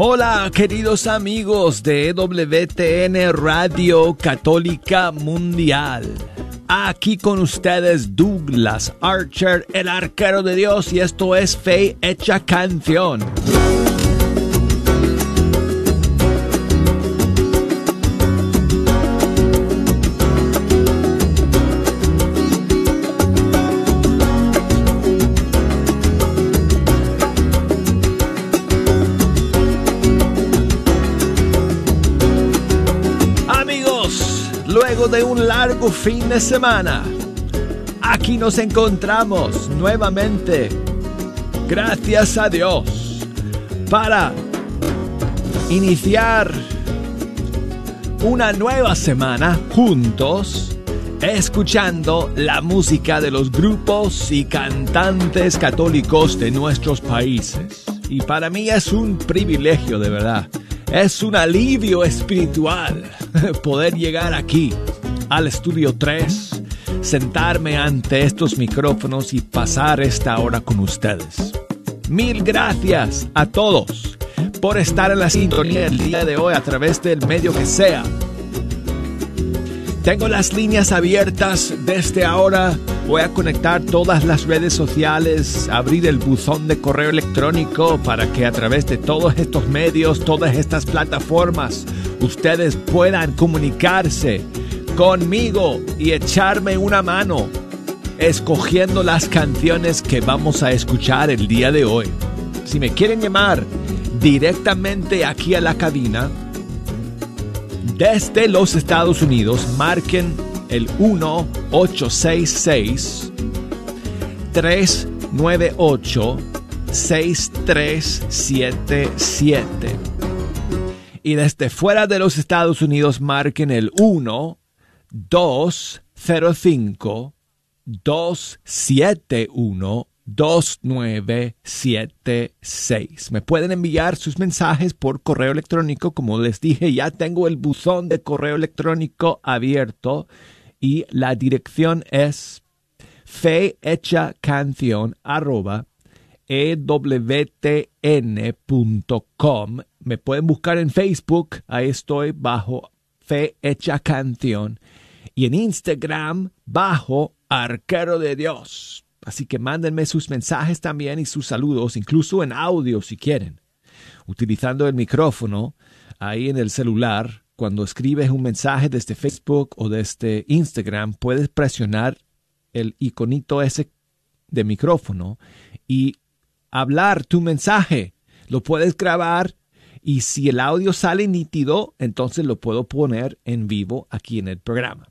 Hola queridos amigos de WTN Radio Católica Mundial. Aquí con ustedes Douglas Archer, el arquero de Dios, y esto es Fe Hecha Canción. De un largo fin de semana. Aquí nos encontramos nuevamente, gracias a Dios, para iniciar una nueva semana juntos, escuchando la música de los grupos y cantantes católicos de nuestros países. Y para mí es un privilegio de verdad. Es un alivio espiritual poder llegar aquí al estudio 3, sentarme ante estos micrófonos y pasar esta hora con ustedes. Mil gracias a todos por estar en la sintonía el día de hoy a través del medio que sea. Tengo las líneas abiertas desde ahora. Voy a conectar todas las redes sociales, abrir el buzón de correo electrónico para que a través de todos estos medios, todas estas plataformas, ustedes puedan comunicarse conmigo y echarme una mano escogiendo las canciones que vamos a escuchar el día de hoy. Si me quieren llamar directamente aquí a la cabina, desde los Estados Unidos, marquen el 1866 398 6377. Y desde fuera de los Estados Unidos, marquen el 1 205 271 2976. Me pueden enviar sus mensajes por correo electrónico. Como les dije, ya tengo el buzón de correo electrónico abierto y la dirección es fehechacanción arroba ewtn.com. Me pueden buscar en Facebook, ahí estoy bajo Fe Canción y en Instagram bajo Arquero de Dios. Así que mándenme sus mensajes también y sus saludos, incluso en audio si quieren. Utilizando el micrófono ahí en el celular, cuando escribes un mensaje desde Facebook o desde Instagram, puedes presionar el iconito ese de micrófono y hablar tu mensaje. Lo puedes grabar y si el audio sale nítido, entonces lo puedo poner en vivo aquí en el programa.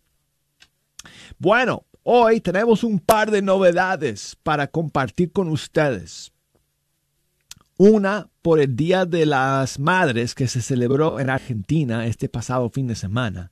Bueno, hoy tenemos un par de novedades para compartir con ustedes. Una por el Día de las Madres que se celebró en Argentina este pasado fin de semana.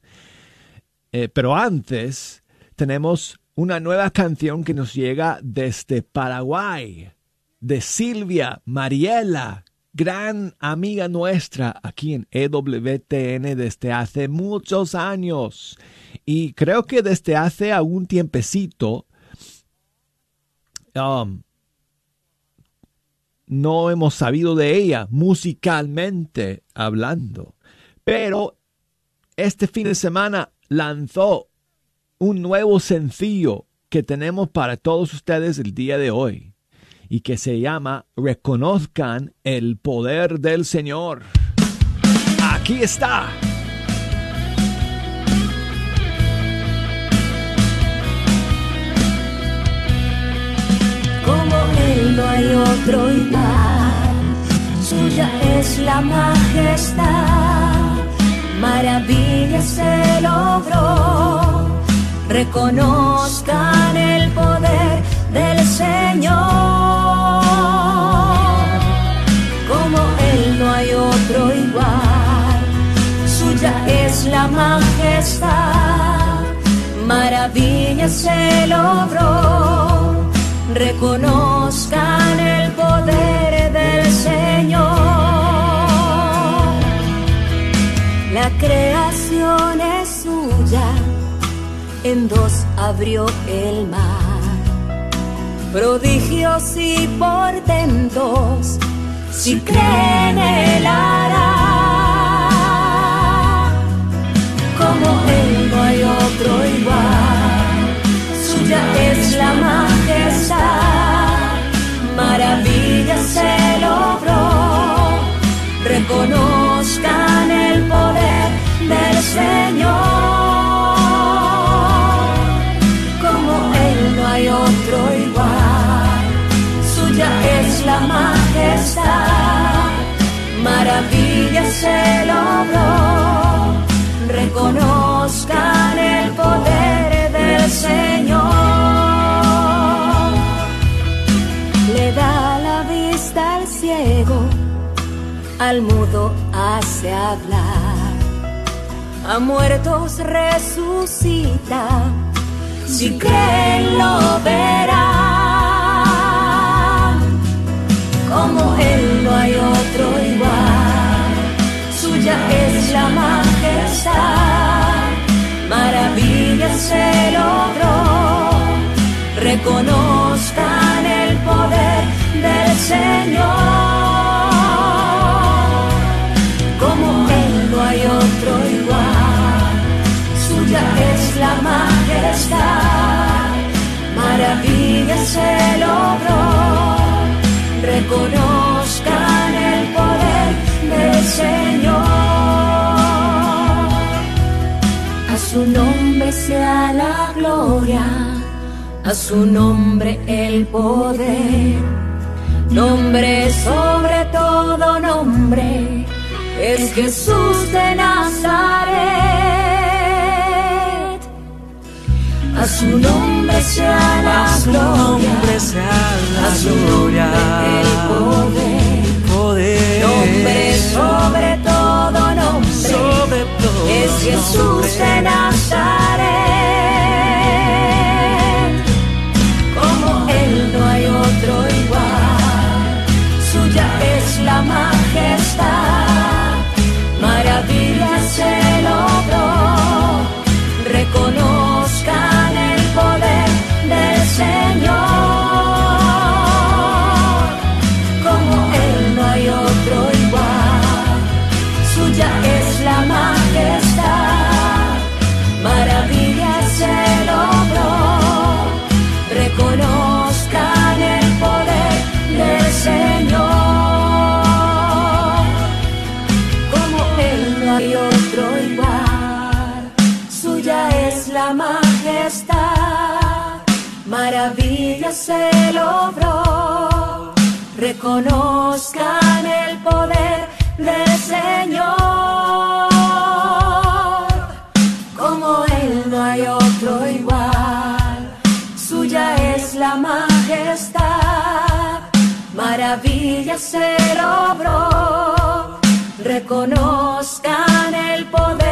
Eh, pero antes tenemos una nueva canción que nos llega desde Paraguay, de Silvia Mariela, gran amiga nuestra aquí en EWTN desde hace muchos años. Y creo que desde hace algún tiempecito um, no hemos sabido de ella musicalmente hablando. Pero este fin de semana lanzó un nuevo sencillo que tenemos para todos ustedes el día de hoy y que se llama Reconozcan el poder del Señor. Aquí está. no hay otro igual. Suya es la majestad, maravilla se logró. Reconozcan el poder del Señor. Como Él no hay otro igual. Suya es la majestad, maravilla se logró reconozcan el poder del Señor. La creación es suya, en dos abrió el mar. Prodigios y portentos si creen él hará. Como él no hay otro igual, suya es la majestad, maravilla se logró, reconozcan el poder del Señor. Se logró, reconozcan el poder del Señor. Le da la vista al ciego, al mudo hace hablar, a muertos resucita, si creen lo verán, como él no hay otro igual, suya es la majestad, maravilla se logró, reconozcan el poder del Señor. Como Él no hay otro igual, suya es la majestad, maravilla se logró, reconozcan el poder del Señor. Su nombre sea la gloria, a su nombre el poder, nombre sobre todo nombre es Jesús de Nazaret. A su nombre sea la A su gloria, nombre sea la a su gloria. nombre el poder. Poder. Nombre sobre todo nombre Sobre es Jesús de. Nazaret. Como Él no hay otro igual, suya es la majestad, maravilla reconozcan el poder del Señor. Como Él no hay otro igual, suya es la majestad, maravilla se logró, reconozcan el poder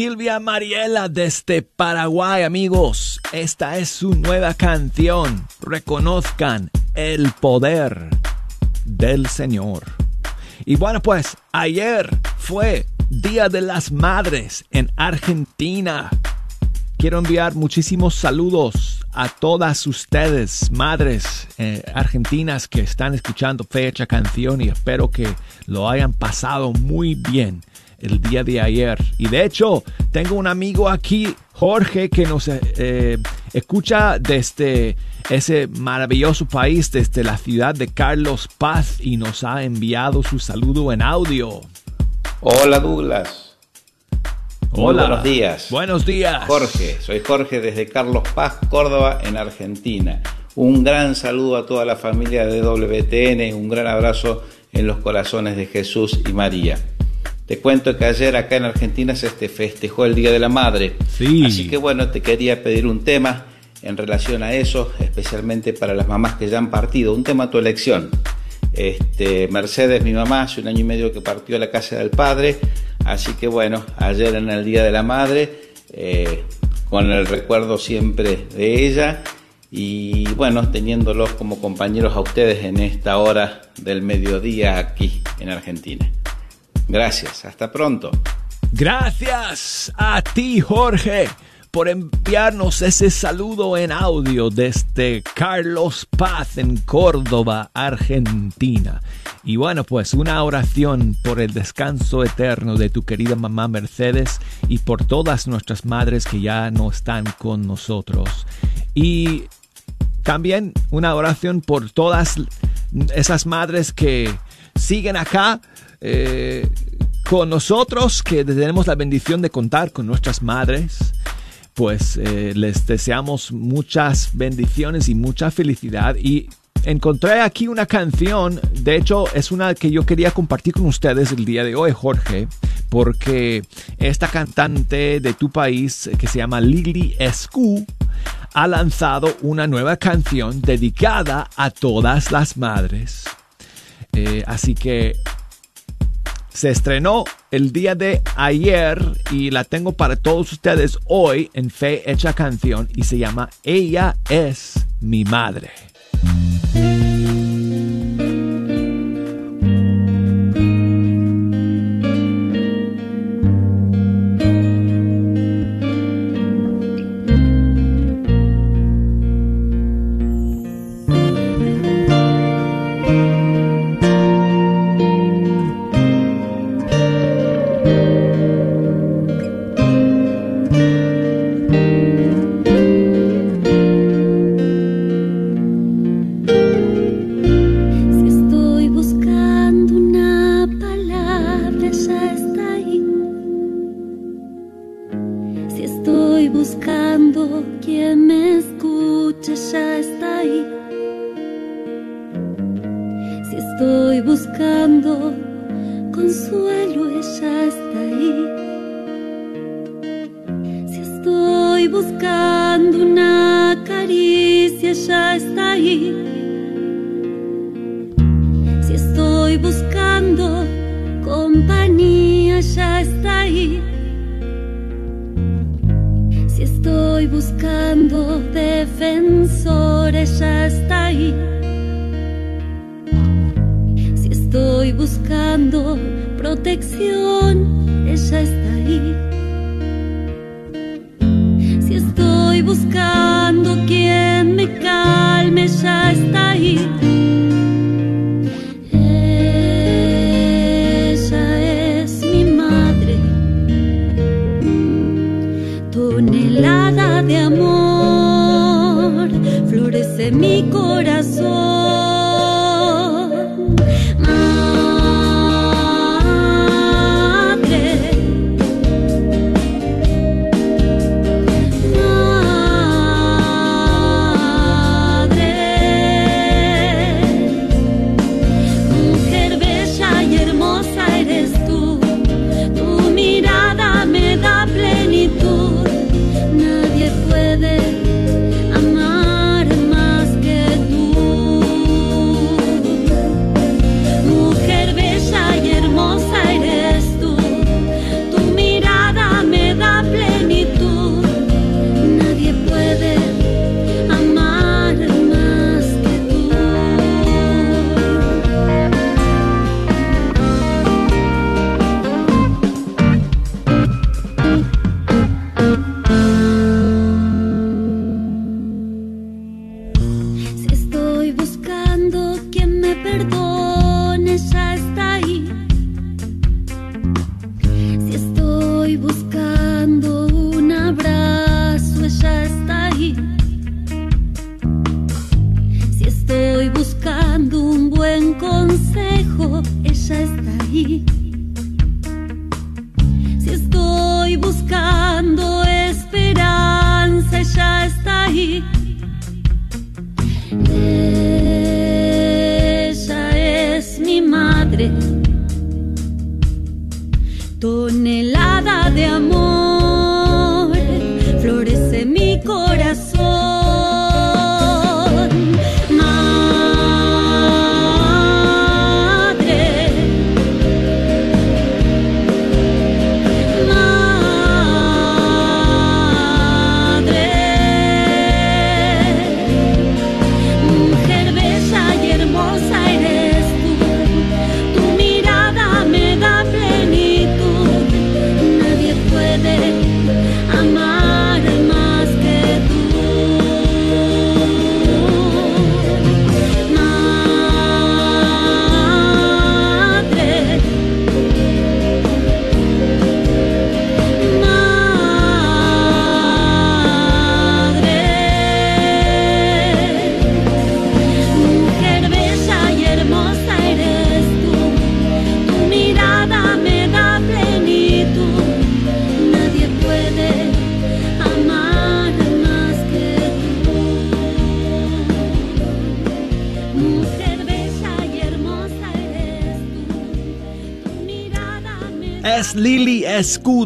Silvia Mariela desde Paraguay, amigos. Esta es su nueva canción. Reconozcan el poder del Señor. Y bueno, pues ayer fue Día de las Madres en Argentina. Quiero enviar muchísimos saludos a todas ustedes, madres eh, argentinas que están escuchando Fecha Canción y espero que lo hayan pasado muy bien el día de ayer. Y de hecho, tengo un amigo aquí, Jorge, que nos eh, eh, escucha desde ese maravilloso país, desde la ciudad de Carlos Paz y nos ha enviado su saludo en audio. Hola Douglas. Muy Hola. buenos días. Buenos días. Jorge, soy Jorge desde Carlos Paz, Córdoba, en Argentina. Un gran saludo a toda la familia de WTN, un gran abrazo en los corazones de Jesús y María. Te cuento que ayer acá en Argentina se este festejó el Día de la Madre. Sí. Así que bueno, te quería pedir un tema en relación a eso, especialmente para las mamás que ya han partido, un tema a tu elección. Este, Mercedes, mi mamá, hace un año y medio que partió a la casa del padre, así que bueno, ayer en el Día de la Madre, eh, con el recuerdo siempre de ella y bueno, teniéndolos como compañeros a ustedes en esta hora del mediodía aquí en Argentina. Gracias, hasta pronto. Gracias a ti, Jorge, por enviarnos ese saludo en audio desde Carlos Paz en Córdoba, Argentina. Y bueno, pues una oración por el descanso eterno de tu querida mamá Mercedes y por todas nuestras madres que ya no están con nosotros. Y también una oración por todas esas madres que siguen acá eh, con nosotros, que tenemos la bendición de contar con nuestras madres. Pues eh, les deseamos muchas bendiciones y mucha felicidad. Y encontré aquí una canción, de hecho es una que yo quería compartir con ustedes el día de hoy, Jorge, porque esta cantante de tu país que se llama Lily Escu ha lanzado una nueva canción dedicada a todas las madres. Eh, así que se estrenó el día de ayer y la tengo para todos ustedes hoy en Fe Hecha Canción y se llama Ella es mi madre.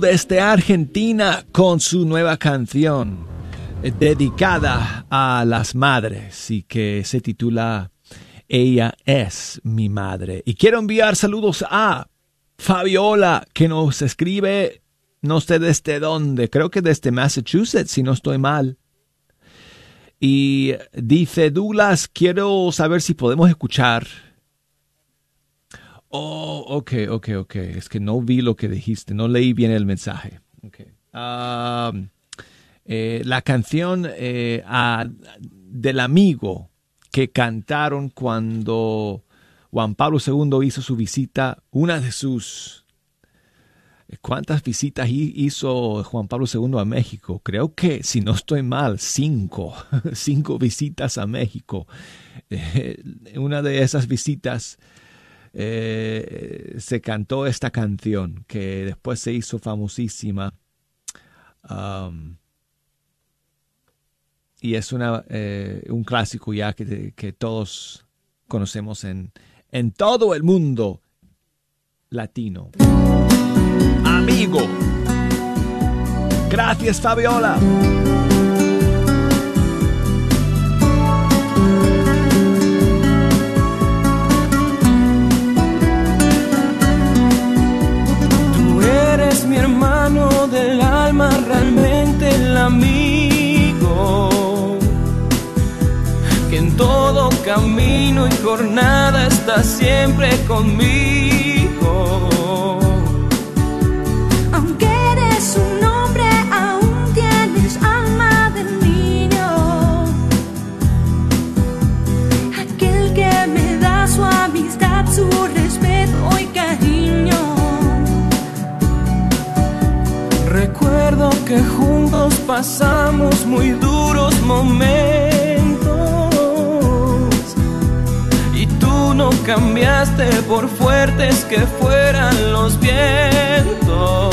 Desde Argentina con su nueva canción eh, dedicada a las madres y que se titula Ella es mi madre. Y quiero enviar saludos a Fabiola que nos escribe no sé desde dónde, creo que desde Massachusetts si no estoy mal. Y dice Douglas, quiero saber si podemos escuchar Oh, ok, ok, ok. Es que no vi lo que dijiste, no leí bien el mensaje. Okay. Eh, la canción eh, del amigo que cantaron cuando Juan Pablo II hizo su visita, una de sus... ¿Cuántas visitas hizo Juan Pablo II a México? Creo que, si no estoy mal, cinco, cinco visitas a México. Eh, una de esas visitas eh, se cantó esta canción que después se hizo famosísima. Um, y es una, eh, un clásico ya que, que, todos conocemos en, en todo el mundo latino. Amigo. Gracias, Fabiola. Mi hermano del alma, realmente el amigo. Que en todo camino y jornada está siempre conmigo. Aunque eres un hombre, aún tienes alma de niño. Aquel que me da su respeto y cariño. Recuerdo que juntos pasamos muy duros momentos y tú no cambiaste por fuertes que fueran los vientos.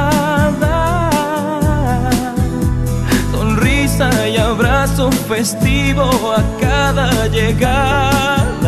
Festivo a cada llegada.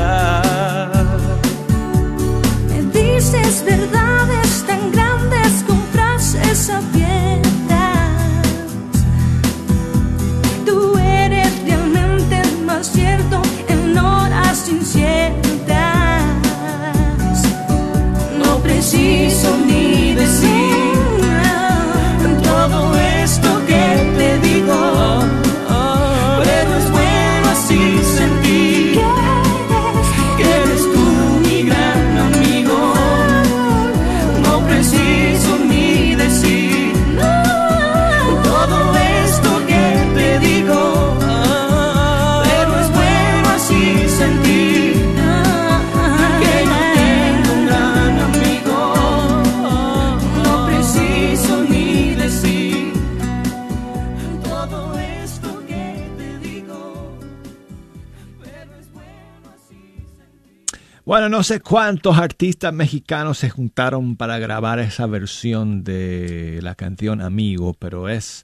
Bueno, no sé cuántos artistas mexicanos se juntaron para grabar esa versión de la canción Amigo, pero es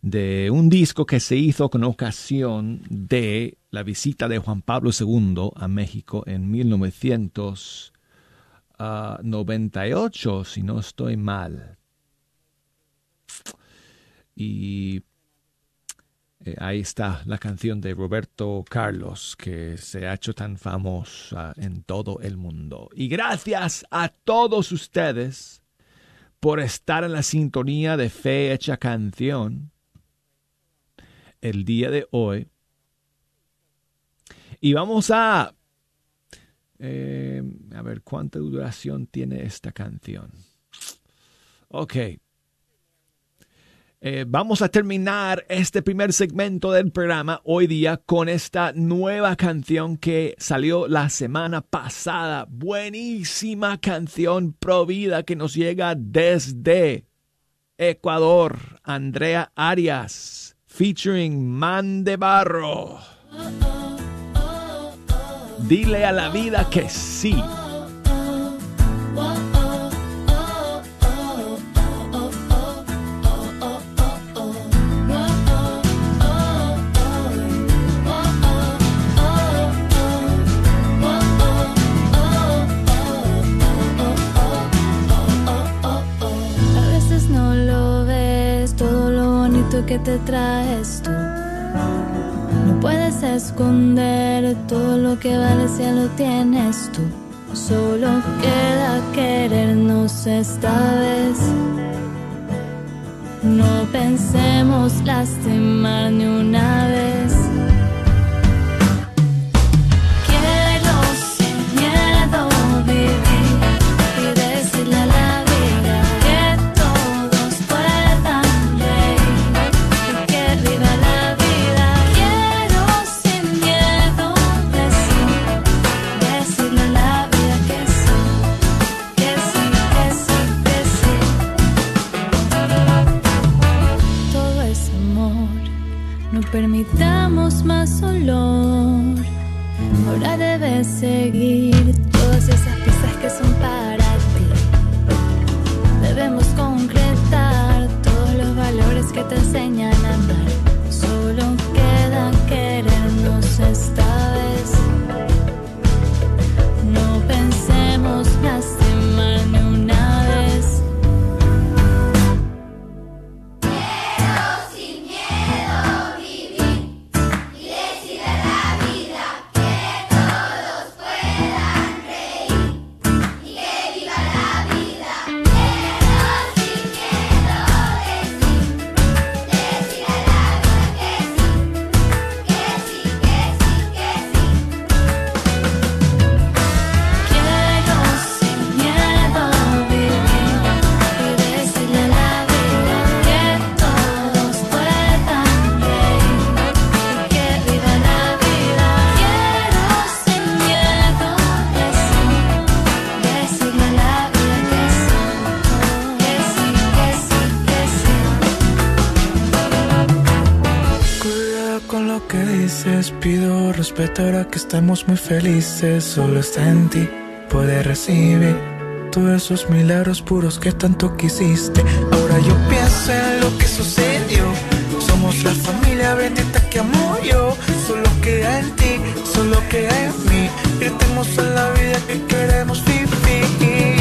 de un disco que se hizo con ocasión de la visita de Juan Pablo II a México en 1998, si no estoy mal. Y Eh, ahí está la canción de Roberto Carlos que se ha hecho tan famosa en todo el mundo. Y gracias a todos ustedes por estar en la sintonía de Fe Hecha Canción el día de hoy. Y vamos a... eh, a ver, ¿cuánta duración tiene esta canción? Ok. Eh, vamos a terminar este primer segmento del programa hoy día con esta nueva canción que salió la semana pasada. Buenísima canción provida que nos llega desde Ecuador. Andrea Arias, featuring Man de Barro. Dile a la vida que sí. Que te traes tú. No puedes esconder todo lo que vale si ya lo tienes tú. Solo queda querernos esta vez. No pensemos lastimar ni una vez. Pido respetar a que estamos muy felices. Solo está en ti, poder recibir todos esos milagros puros que tanto quisiste. Ahora yo pienso en lo que sucedió. Somos la familia bendita que amo yo. Solo queda en ti, solo queda en mí. Gritemos a la vida que queremos vivir.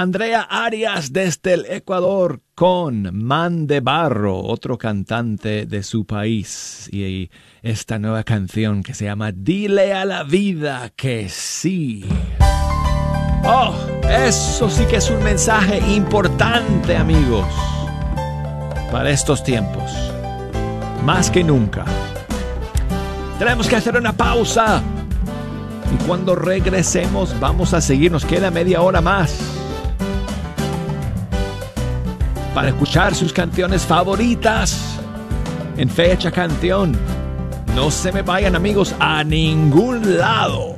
Andrea Arias desde el Ecuador con Man de Barro, otro cantante de su país. Y esta nueva canción que se llama Dile a la vida que sí. Oh, eso sí que es un mensaje importante, amigos, para estos tiempos. Más que nunca. Tenemos que hacer una pausa. Y cuando regresemos vamos a seguir, nos queda media hora más para escuchar sus canciones favoritas en Fecha Canción. No se me vayan amigos a ningún lado.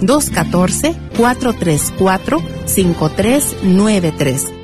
214-434-5393.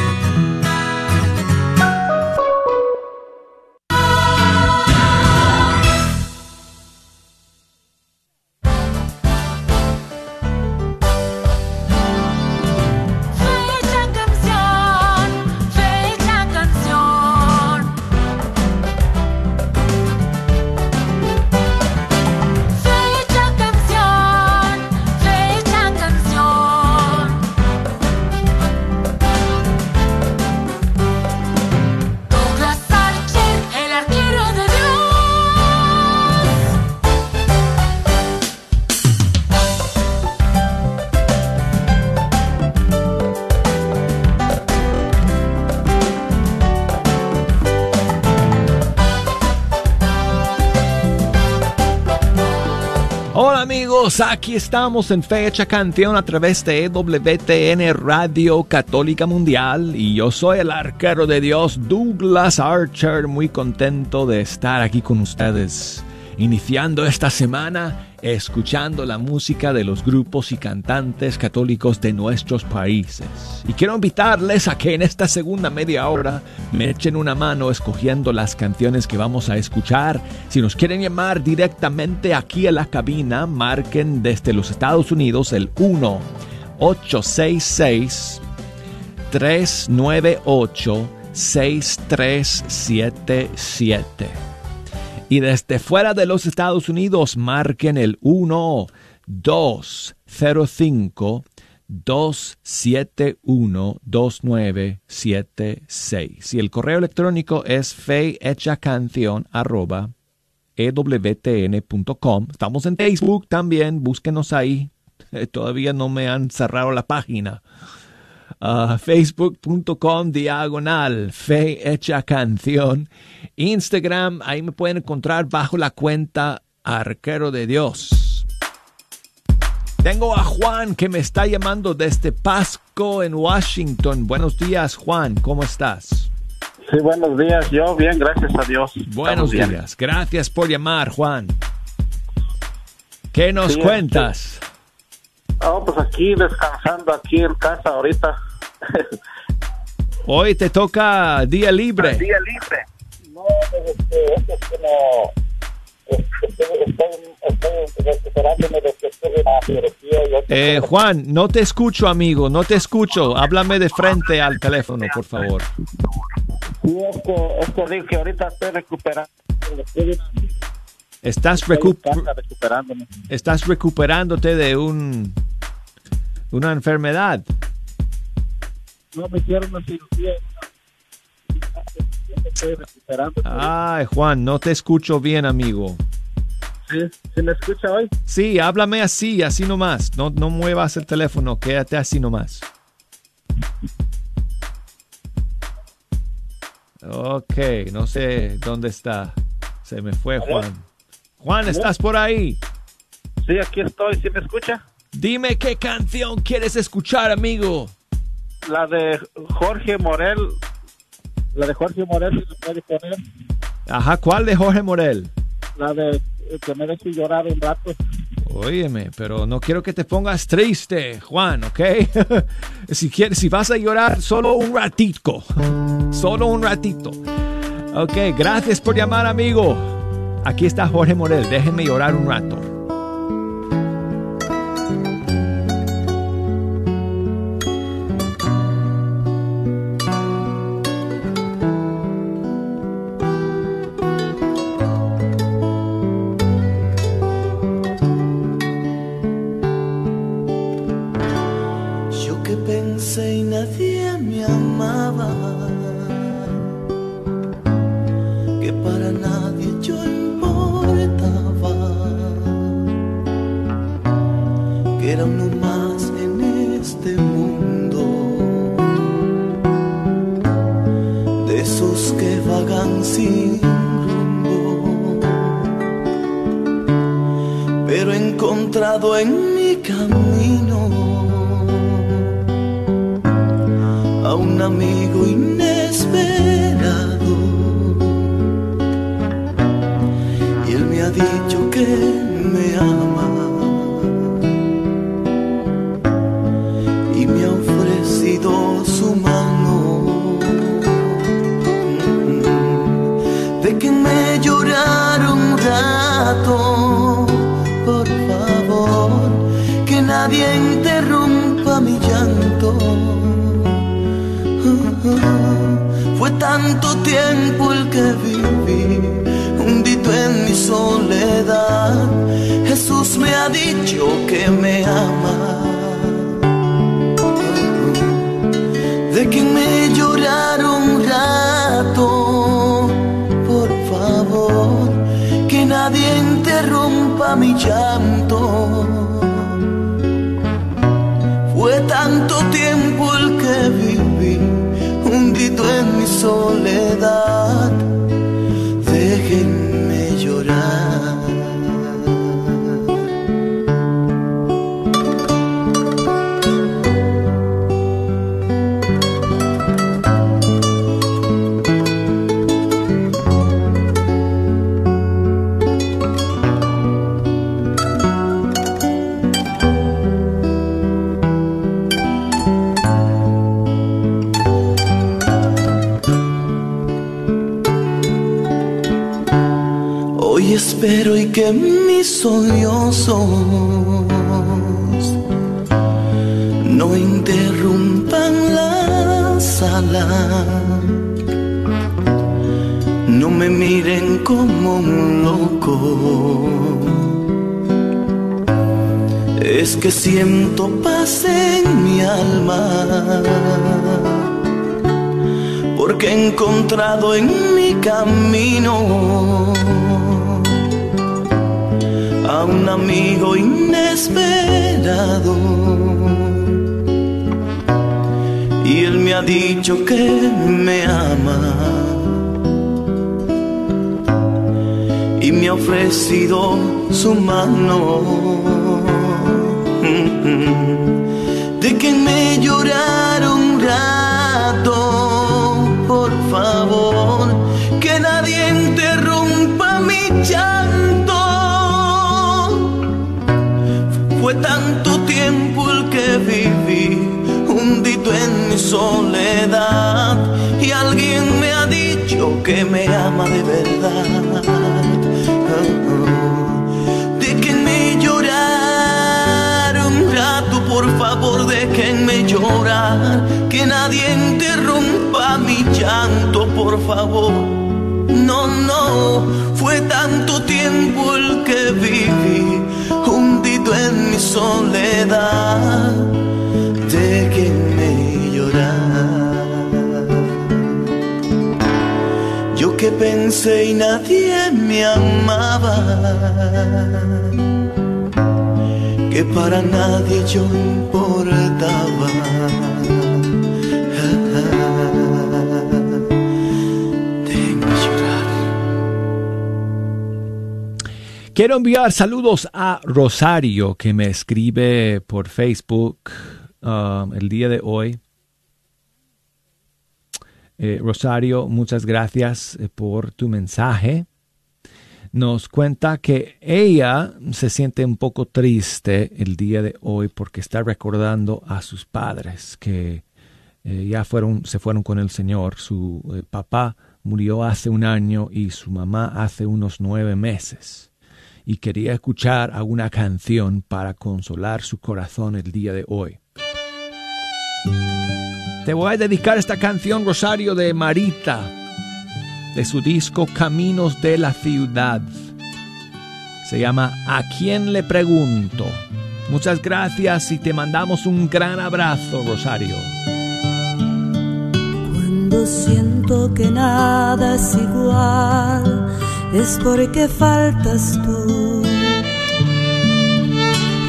Estamos en Fecha Canción a través de WTN Radio Católica Mundial. Y yo soy el arquero de Dios Douglas Archer, muy contento de estar aquí con ustedes, iniciando esta semana escuchando la música de los grupos y cantantes católicos de nuestros países. Y quiero invitarles a que en esta segunda media hora me echen una mano escogiendo las canciones que vamos a escuchar. Si nos quieren llamar directamente aquí a la cabina, marquen desde los Estados Unidos el 1 866 398 6377 Y desde fuera de los Estados Unidos, marquen el 1 205 271 2976. Y el correo electrónico es ewtn.com. Estamos en Facebook también, búsquenos ahí. Todavía no me han cerrado la página. Ah, Facebook.com diagonal Fe Hecha Canción. Instagram, ahí me pueden encontrar bajo la cuenta Arquero de Dios. Tengo a Juan que me está llamando desde Pasco en Washington. Buenos días, Juan, ¿cómo estás? Sí, buenos días. Yo bien, gracias a Dios. Buenos Estamos bien. días. Gracias por llamar, Juan. ¿Qué nos Sí, cuentas? Oh, pues aquí descansando aquí en casa ahorita. Hoy te toca día libre. Día libre. No, pues este, este es como... Eh, Juan, no te escucho, amigo, no te escucho. Háblame de frente al teléfono, por favor. Es que, es ahorita estoy recuperando. Estás, recu- estás recuperándote de un una enfermedad. No me hicieron una cirugía. Estoy recuperando. Ay, Juan, no te escucho bien, amigo. Sí, ¿sí me escucha hoy? Sí, háblame así, así nomás. No, no muevas el teléfono, quédate así nomás. Ok, no sé dónde está. Se me fue Juan. Juan, ¿estás por ahí? Sí, aquí estoy. ¿Sí me escucha? Dime qué canción quieres escuchar, amigo. La de Jorge Morel. La de Jorge Morel, si puede poner. Ajá, ¿cuál de Jorge Morel? La de eh, que me deje llorar un rato. Óyeme, pero no quiero que te pongas triste, Juan, ¿ok? si quieres, si vas a llorar, solo un ratito. Solo un ratito. Ok, gracias por llamar, amigo. Aquí está Jorge Morel. Déjenme llorar un rato. Mis sollozos no interrumpan la sala. No me miren como un loco. Es que siento paz en mi alma, porque he encontrado en mi camino a un amigo inesperado. Y él me ha dicho que me ama. Y me ha ofrecido su mano. Que me ama de verdad. Déjenme llorar un rato, por favor, déjenme llorar, que nadie interrumpa mi llanto, por favor. No, no, pensé y nadie me amaba, que para nadie yo importaba. Quiero enviar saludos a Rosario que me escribe por Facebook um, el día de hoy. Eh, Rosario, muchas gracias eh, por tu mensaje. Nos cuenta que ella se siente un poco triste el día de hoy porque está recordando a sus padres que eh, ya fueron, se fueron con el Señor. Su papá murió hace un año y su mamá hace unos nueve meses. Y quería escuchar alguna canción para consolar su corazón el día de hoy. Te voy a dedicar esta canción, Rosario, de Marita, de su disco Caminos de la Ciudad. Se llama ¿A quién le pregunto? Muchas gracias y te mandamos un gran abrazo, Rosario. Cuando siento que nada es igual, es porque faltas tú.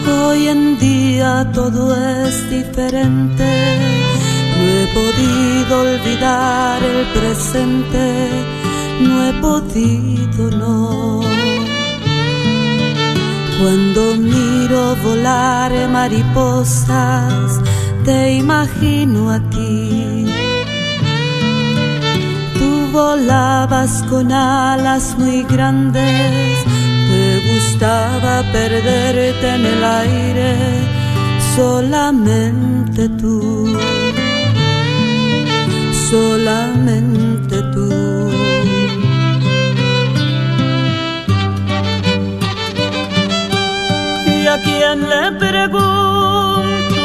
Hoy en día todo es diferente, no he podido olvidar el presente, no he podido no. Cuando miro volar mariposas, te imagino a ti. Tú volabas con alas muy grandes, te gustaba perderte en el aire, solamente tú, solamente tú. ¿Y a quién le pregunto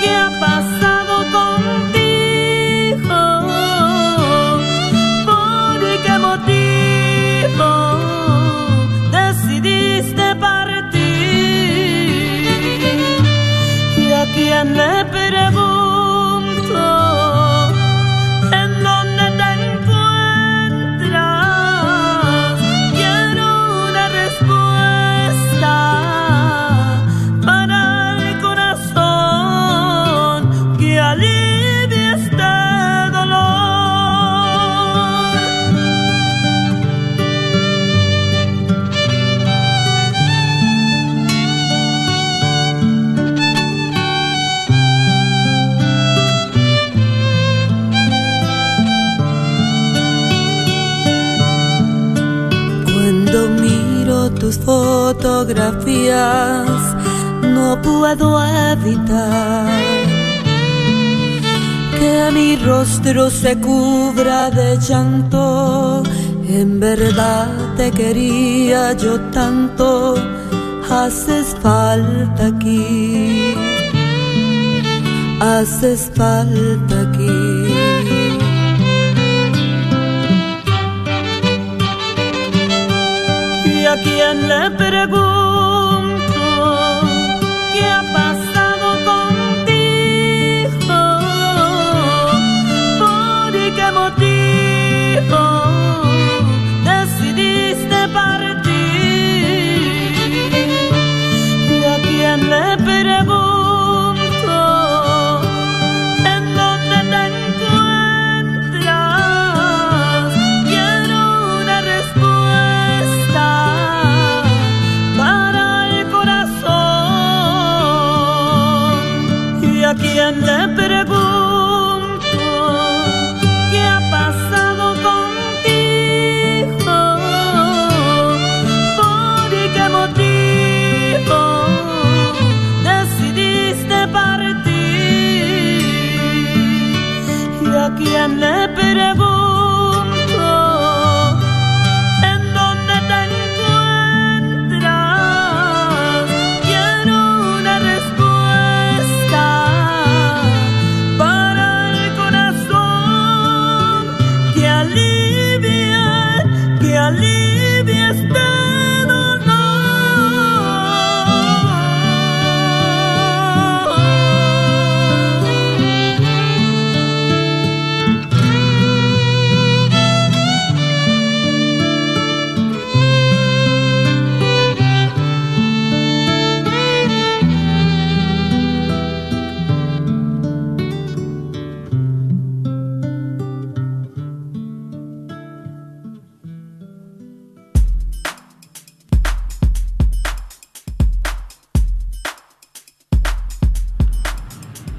qué ha pasado contigo? ¿Por qué motivo decidiste partir? ¿Y a quién le pregunto tus fotografías, no puedo evitar que mi rostro se cubra de llanto. En verdad te quería yo tanto, haces falta aquí, haces falta aquí. ගිය කියන්න පෙරබූ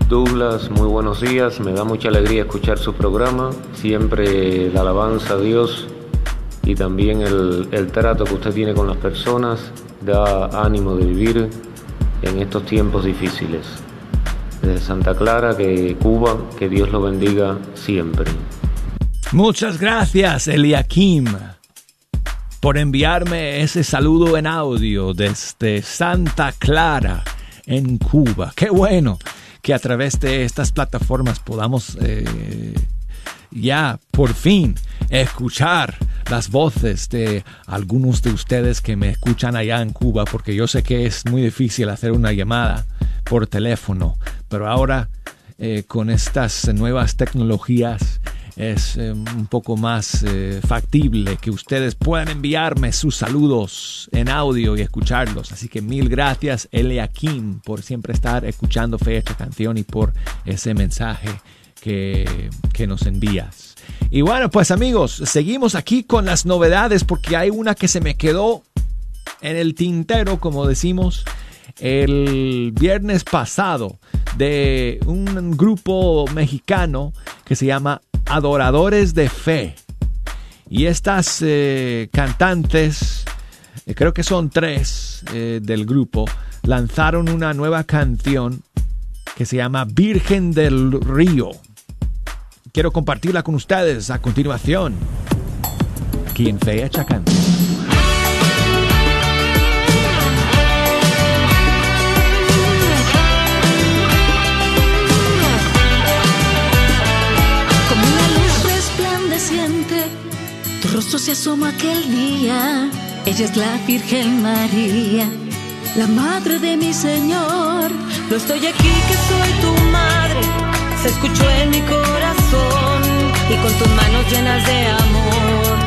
Douglas, muy buenos días. Me da mucha alegría escuchar su programa. Siempre la alabanza a Dios y también el, el trato que usted tiene con las personas da ánimo de vivir en estos tiempos difíciles. Desde Santa Clara, que Cuba, que Dios lo bendiga siempre. Muchas gracias, Eliakim, por enviarme ese saludo en audio desde Santa Clara, en Cuba. Qué bueno que a través de estas plataformas podamos eh, ya por fin escuchar las voces de algunos de ustedes que me escuchan allá en Cuba, porque yo sé que es muy difícil hacer una llamada por teléfono, pero ahora eh, con estas nuevas tecnologías es eh, un poco más eh, factible que ustedes puedan enviarme sus saludos en audio y escucharlos. Así que mil gracias, Eliakim, por siempre estar escuchando Fecha Canción y por ese mensaje que, que nos envías. Y bueno, pues amigos, seguimos aquí con las novedades porque hay una que se me quedó en el tintero, como decimos, el viernes pasado de un grupo mexicano que se llama Adoradores de Fe. Y estas eh, cantantes, eh, creo que son tres eh, del grupo, lanzaron una nueva canción que se llama Virgen del Río. Quiero compartirla con ustedes a continuación. Aquí en Fecha Canción. Tu rostro se asoma aquel día. Ella es la Virgen María, la madre de mi Señor. No estoy aquí que soy tu madre, se escuchó en mi corazón y con tus manos llenas de amor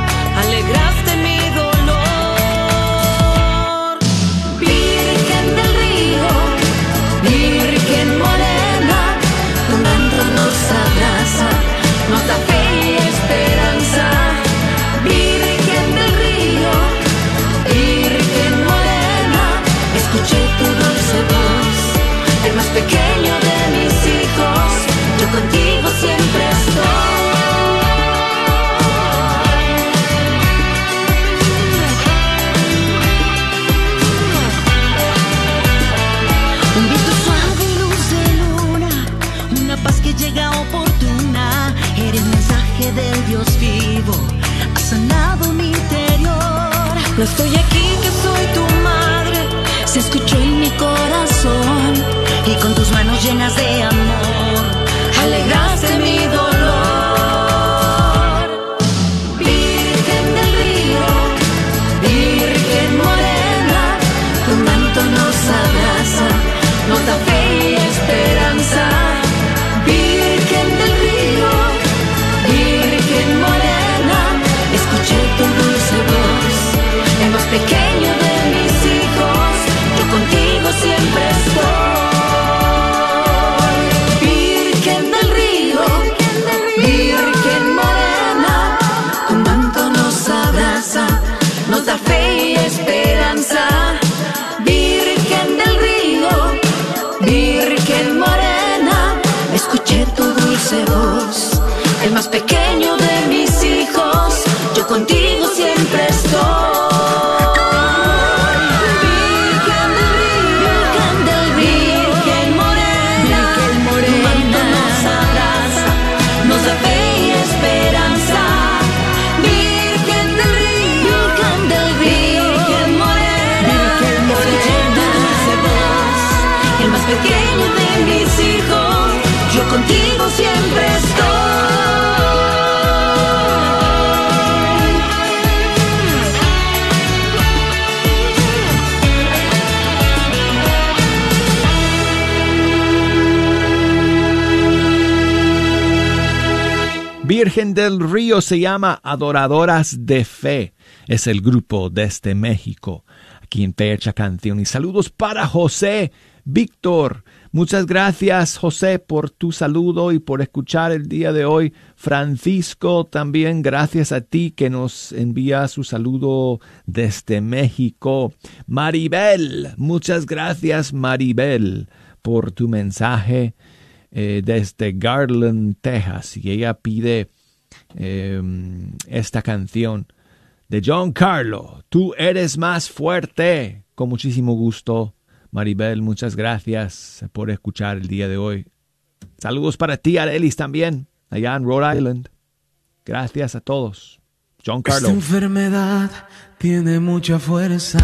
alegraste No estoy aquí que soy tu madre, Se escuchó en mi corazón y con tus manos llenas de amor alegraste mi dolor. escuché tu dulce voz, el más pequeño de mis hijos, yo contigo siempre estoy. Virgen del Río se llama Adoradoras de Fe. Es el grupo desde México, aquí en Fecha Canción. Y saludos para José Víctor. Muchas gracias, José, por tu saludo y por escuchar el día de hoy. Francisco, también gracias a ti que nos envía su saludo desde México. Maribel, muchas gracias, Maribel, por tu mensaje eh, desde Garland, Texas. Y ella pide eh, esta canción de John Carlo. Tú eres más fuerte. Con muchísimo gusto. Maribel, muchas gracias por escuchar el día de hoy. Saludos para ti, Arelis, también, allá en Rhode Island. Gracias a todos. John Carlo. Esta enfermedad tiene mucha fuerza.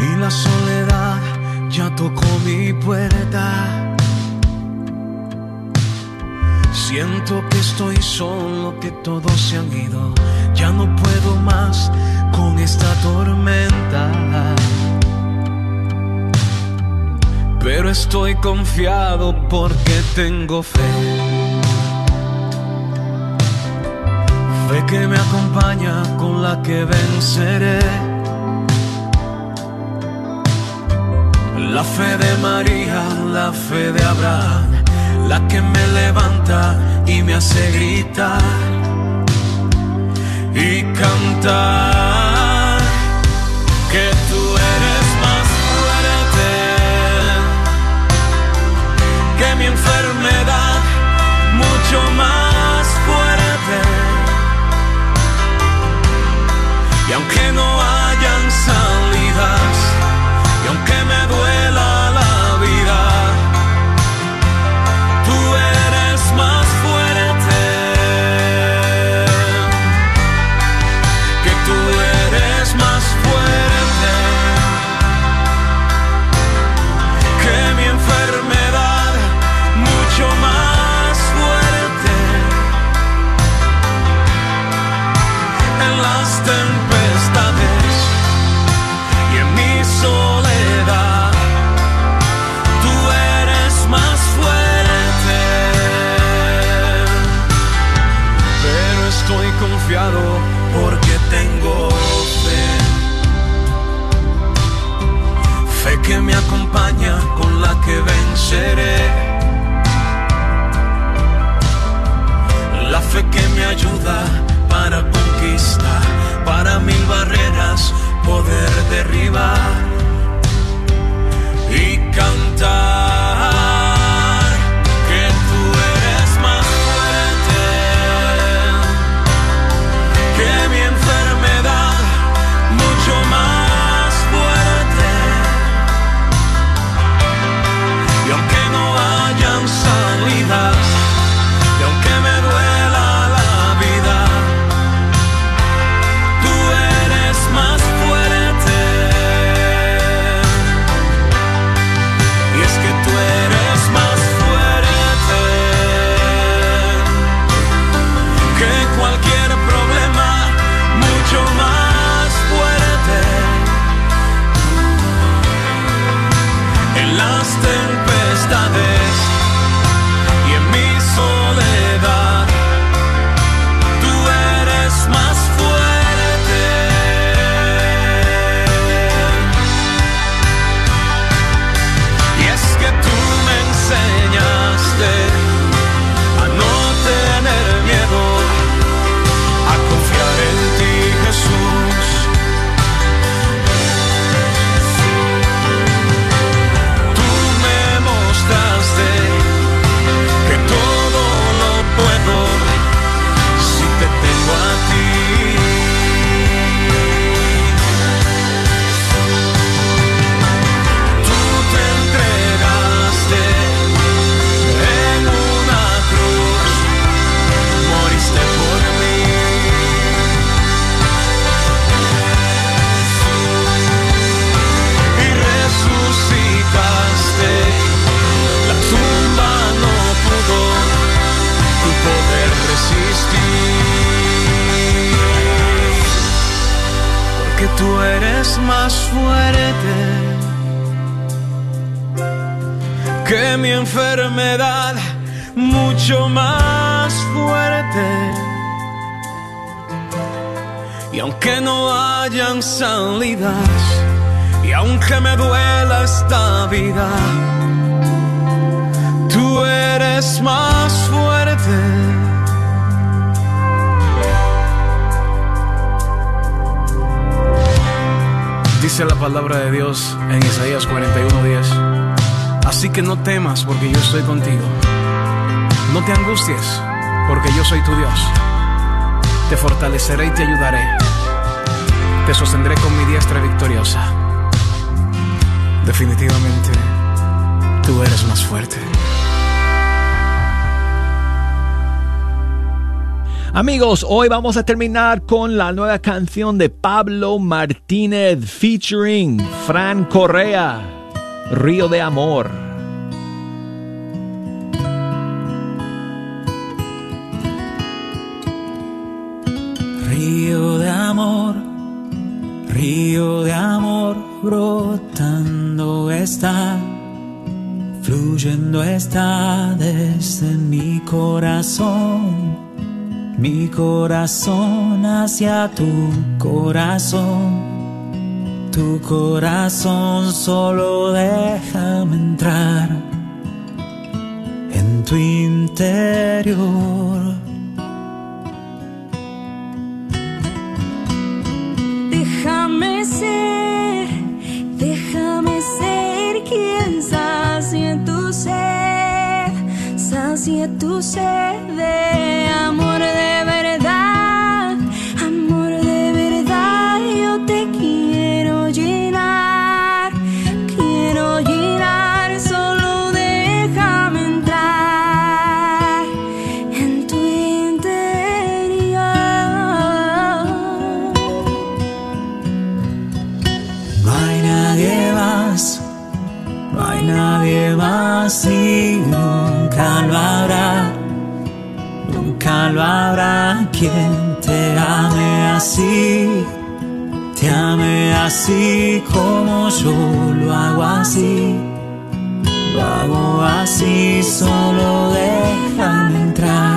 Y la soledad ya tocó mi puerta. Siento que estoy solo, que todos se han ido. Ya no puedo más con esta tormenta. Pero estoy confiado porque tengo fe. Fe que me acompaña con la que venceré. La fe de María, la fe de Abraham, la que me levanta y me hace gritar y cantar que tú eres más fuerte que mi enfermedad, mucho más fuerte. Y aunque no Fe que me acompaña con la que venceré. La fe que me ayuda para conquistar, para mil barreras poder derribar eres más fuerte que mi enfermedad, mucho más fuerte. Y aunque no hayan salidas, y aunque me duela esta vida, tú eres más fuerte. Dice la palabra de Dios en Isaías 41:10. Así que no temas porque yo estoy contigo. No te angusties porque yo soy tu Dios. Te fortaleceré y te ayudaré. Te sostendré con mi diestra victoriosa. Definitivamente, tú eres más fuerte. Amigos, hoy vamos a terminar con la nueva canción de Pablo Martínez featuring Fran Correa, Río de Amor. Río de amor, río de amor, brotando está, fluyendo está desde mi corazón, mi corazón hacia tu corazón. Tu corazón solo déjame entrar en tu interior. Déjame ser, déjame ser quien sacie tu sed, sacie tu sed de amor habrá quien te ame así, te ame así como yo lo hago así, lo hago así, solo déjame entrar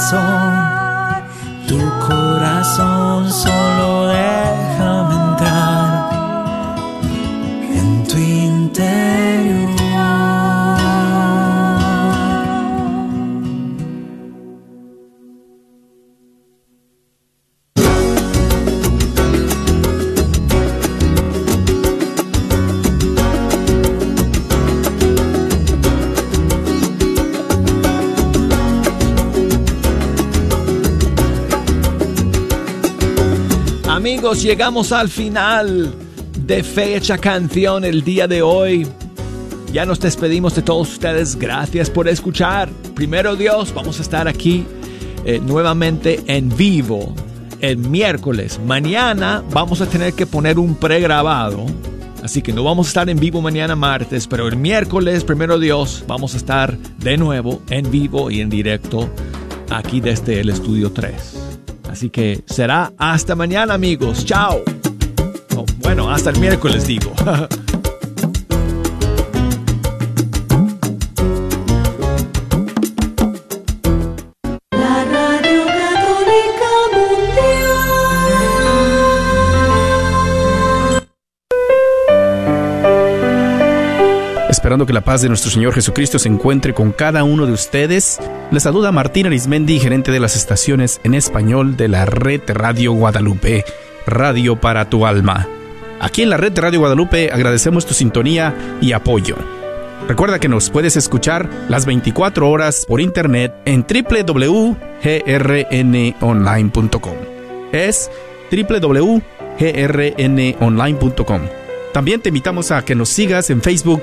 corazón, Amigos, llegamos al final de Fecha Canción el día de hoy. Ya nos despedimos de todos ustedes. Gracias por escuchar. Primero Dios, vamos a estar aquí eh, nuevamente en vivo el miércoles. Mañana vamos a tener que poner un pregrabado. Así que no vamos a estar en vivo mañana martes, pero el miércoles, primero Dios, vamos a estar de nuevo en vivo y en directo aquí desde el estudio 3. Así que será hasta mañana amigos. Chao. Oh, bueno, hasta el miércoles digo. Que la paz de nuestro Señor Jesucristo se encuentre con cada uno de ustedes, les saluda Martín Arismendi, gerente de las estaciones en español de la red Radio Guadalupe, Radio para tu alma. Aquí en la red Radio Guadalupe agradecemos tu sintonía y apoyo. Recuerda que nos puedes escuchar las 24 horas por internet en www.grnonline.com. Es www.grnonline.com. También te invitamos a que nos sigas en Facebook.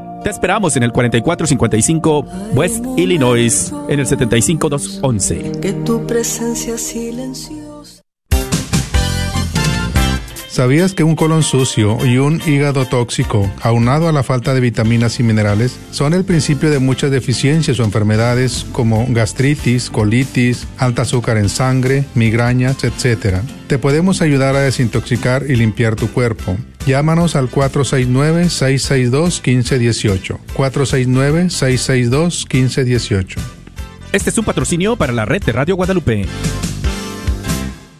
Te esperamos en el 4455 West Illinois, en el 75211. Que tu presencia silenciosa. ¿Sabías que un colon sucio y un hígado tóxico, aunado a la falta de vitaminas y minerales, son el principio de muchas deficiencias o enfermedades como gastritis, colitis, alta azúcar en sangre, migrañas, etc.? Te podemos ayudar a desintoxicar y limpiar tu cuerpo. Llámanos al 469-662-1518. 469-662-1518. Este es un patrocinio para la red de Radio Guadalupe.